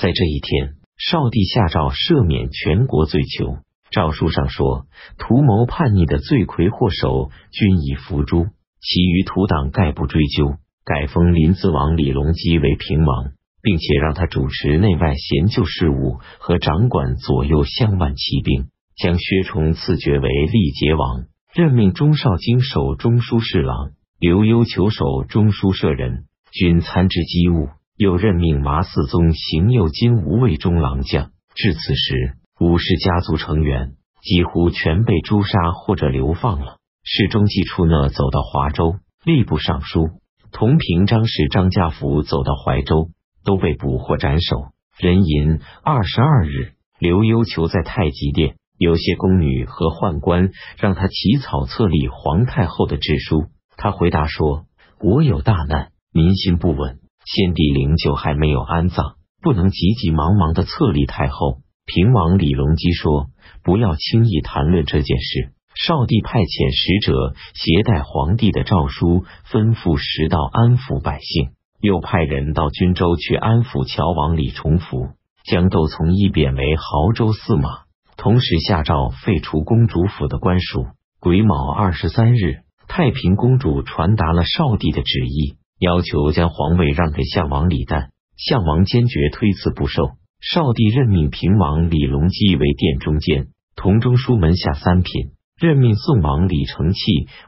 在这一天，少帝下诏赦免全国罪囚。诏书上说，图谋叛逆的罪魁祸首均已伏诛，其余土党概不追究。改封临淄王李隆基为平王，并且让他主持内外贤旧事务和掌管左右相万骑兵。将薛崇赐爵为历节王，任命钟绍京守中书侍郎，刘幽求守中书舍人，均参知机务。又任命麻四宗行右金吾卫中郎将。至此时，武氏家族成员几乎全被诛杀或者流放了。世中季初讷走到华州，吏部尚书同平章事张家福走到怀州，都被捕或斩首。壬寅二十二日，刘幽求在太极殿，有些宫女和宦官让他起草册立皇太后的制书，他回答说：“国有大难，民心不稳。”先帝灵柩还没有安葬，不能急急忙忙的册立太后。平王李隆基说：“不要轻易谈论这件事。”少帝派遣使者携带皇帝的诏书，吩咐十道安抚百姓，又派人到均州去安抚乔王李重福，将窦从一贬为亳州司马，同时下诏废除公主府的官署。癸卯二十三日，太平公主传达了少帝的旨意。要求将皇位让给相王李旦，相王坚决推辞不受。少帝任命平王李隆基为殿中监，同中书门下三品；任命宋王李承器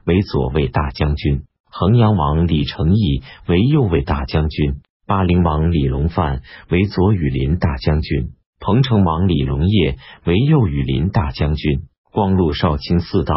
为左卫大将军，衡阳王李承义为右卫大将军，巴陵王李隆范为左羽林大将军，彭城王李隆业为右羽林大将军，光禄少卿四道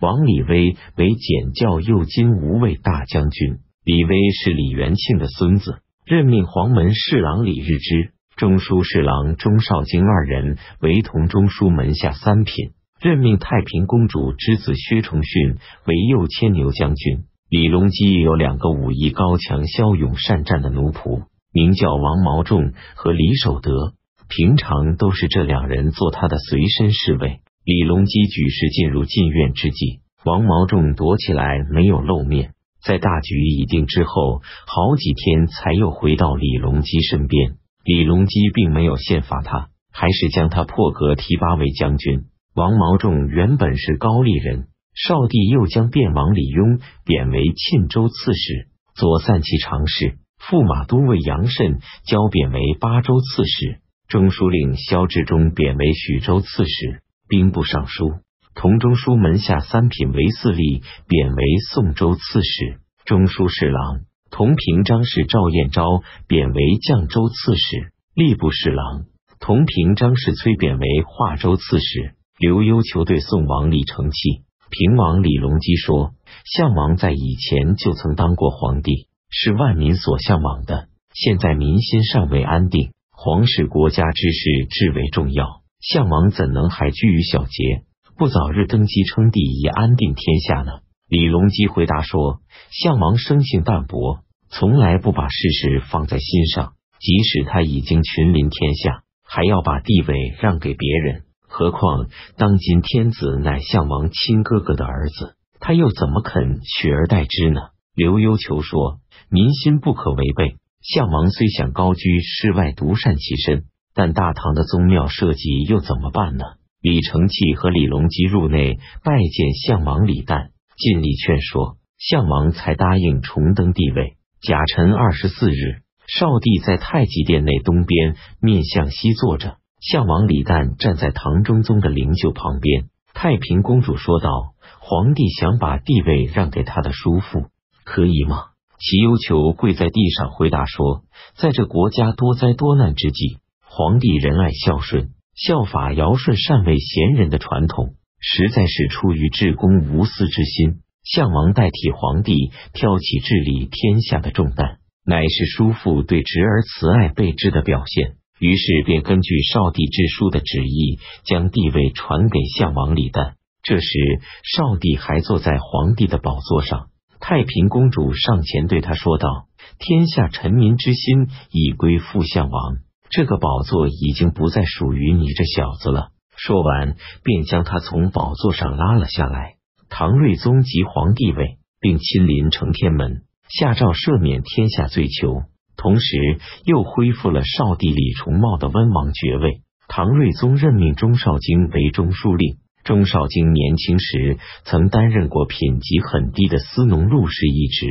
王李威为检校右金吾卫大将军。李威是李元庆的孙子，任命黄门侍郎李日之、中书侍郎钟绍经二人为同中书门下三品，任命太平公主之子薛崇训为右牵牛将军。李隆基有两个武艺高强、骁勇善战的奴仆，名叫王毛仲和李守德，平常都是这两人做他的随身侍卫。李隆基举事进入禁院之际，王毛仲躲起来，没有露面。在大局已定之后，好几天才又回到李隆基身边。李隆基并没有宪罚他，还是将他破格提拔为将军。王毛仲原本是高丽人，少帝又将便王李邕贬为沁州刺史、左散骑常侍，驸马都尉杨慎交贬为巴州刺史，中书令萧志忠贬为徐州刺史，兵部尚书。同中书门下三品为四吏，贬为宋州刺史、中书侍郎；同平章事赵彦昭贬为绛州刺史、吏部侍郎；同平章事崔贬为华州刺史。刘幽求对宋王李承器、平王李隆基说：“项王在以前就曾当过皇帝，是万民所向往的。现在民心尚未安定，皇室国家之事至为重要，项王怎能还居于小节？”不早日登基称帝，以安定天下呢？李隆基回答说：“项王生性淡薄，从来不把事实放在心上。即使他已经群临天下，还要把地位让给别人。何况当今天子乃项王亲哥哥的儿子，他又怎么肯取而代之呢？”刘幽求说：“民心不可违背。项王虽想高居世外，独善其身，但大唐的宗庙社稷又怎么办呢？”李承器和李隆基入内拜见相王李旦，尽力劝说，相王才答应重登帝位。甲辰二十四日，少帝在太极殿内东边面向西坐着，相王李旦站在唐中宗的灵柩旁边。太平公主说道：“皇帝想把帝位让给他的叔父，可以吗？”其忧求跪在地上回答说：“在这国家多灾多难之际，皇帝仁爱孝顺。”效法尧舜禅位贤人的传统，实在是出于至公无私之心。项王代替皇帝挑起治理天下的重担，乃是叔父对侄儿慈爱备至的表现。于是便根据少帝之书的旨意，将帝位传给项王李旦。这时少帝还坐在皇帝的宝座上，太平公主上前对他说道：“天下臣民之心已归附项王。”这个宝座已经不再属于你这小子了。说完，便将他从宝座上拉了下来。唐睿宗即皇帝位，并亲临承天门，下诏赦免天下罪囚。同时又恢复了少帝李重茂的温王爵位。唐睿宗任命钟绍京为中书令。钟绍京年轻时曾担任过品级很低的司农录事一职，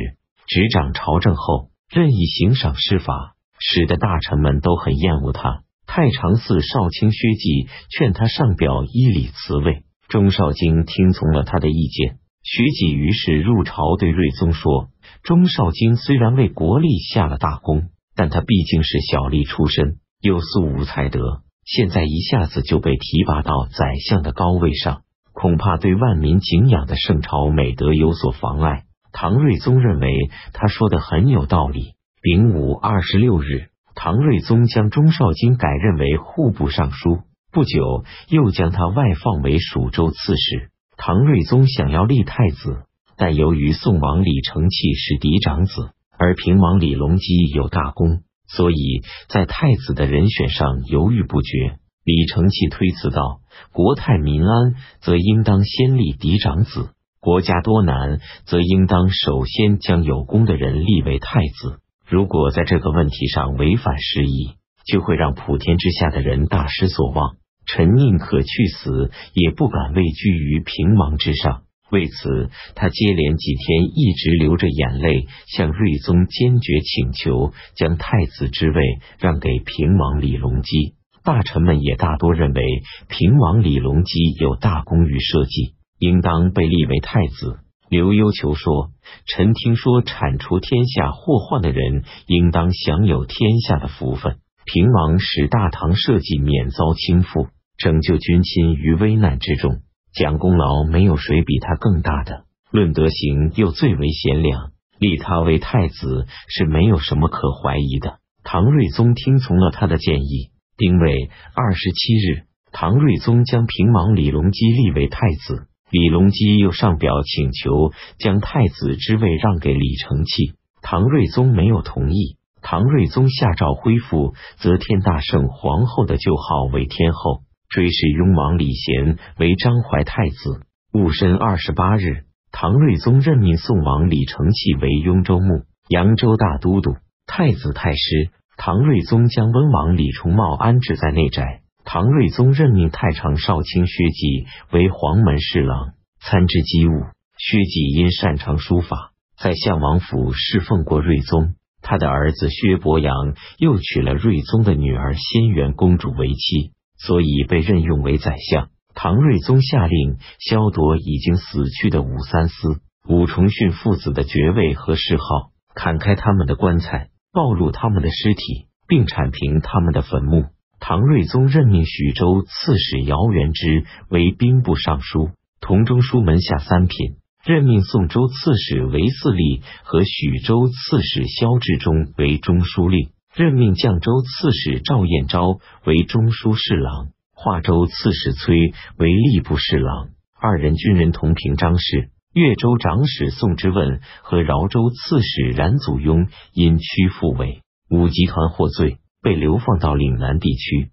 执掌朝政后任意行赏施法，使得大臣们都很厌恶他。太常寺少卿薛稷劝他上表依礼辞位，钟绍京听从了他的意见。薛稷于是入朝对睿宗说：“钟绍京虽然为国力下了大功，但他毕竟是小吏出身，又素无才德，现在一下子就被提拔到宰相的高位上，恐怕对万民敬仰的圣朝美德有所妨碍。”唐睿宗认为他说的很有道理。丙午二十六日。唐睿宗将钟绍京改任为户部尚书，不久又将他外放为蜀州刺史。唐睿宗想要立太子，但由于宋王李承器是嫡长子，而平王李隆基有大功，所以在太子的人选上犹豫不决。李承器推辞道：“国泰民安，则应当先立嫡长子；国家多难，则应当首先将有功的人立为太子。”如果在这个问题上违反时宜，就会让普天之下的人大失所望。臣宁可去死，也不敢位居于平王之上。为此，他接连几天一直流着眼泪，向睿宗坚决请求将太子之位让给平王李隆基。大臣们也大多认为平王李隆基有大功于社稷，应当被立为太子。刘幽求说：“臣听说铲除天下祸患的人，应当享有天下的福分。平王使大唐社稷免遭倾覆，拯救君亲于危难之中，讲功劳没有谁比他更大的。论德行又最为贤良，立他为太子是没有什么可怀疑的。”唐睿宗听从了他的建议。丁未二十七日，唐睿宗将平王李隆基立为太子。李隆基又上表请求将太子之位让给李承器，唐睿宗没有同意。唐睿宗下诏恢复则天大圣皇后的旧号为天后，追谥雍王李贤为章怀太子。戊申二十八日，唐睿宗任命宋王李承器为雍州牧、扬州大都督、太子太师。唐睿宗将温王李重茂安置在内宅。唐睿宗任命太常少卿薛稷为黄门侍郎，参知机务。薛稷因擅长书法，在相王府侍奉过睿宗。他的儿子薛伯阳又娶了睿宗的女儿仙元公主为妻，所以被任用为宰相。唐睿宗下令削夺已经死去的武三思、武重训父子的爵位和谥号，砍开他们的棺材，暴露他们的尸体，并铲平他们的坟墓。唐睿宗任命许州刺史姚元之为兵部尚书、同中书门下三品；任命宋州刺史韦嗣立和许州刺史萧志忠为中书令；任命绛州刺史赵彦昭为中书侍郎，华州刺史崔为吏部侍郎。二人军人同平章事。越州长史宋之问和饶州刺史冉祖雍因屈附为武集团获罪。被流放到岭南地区。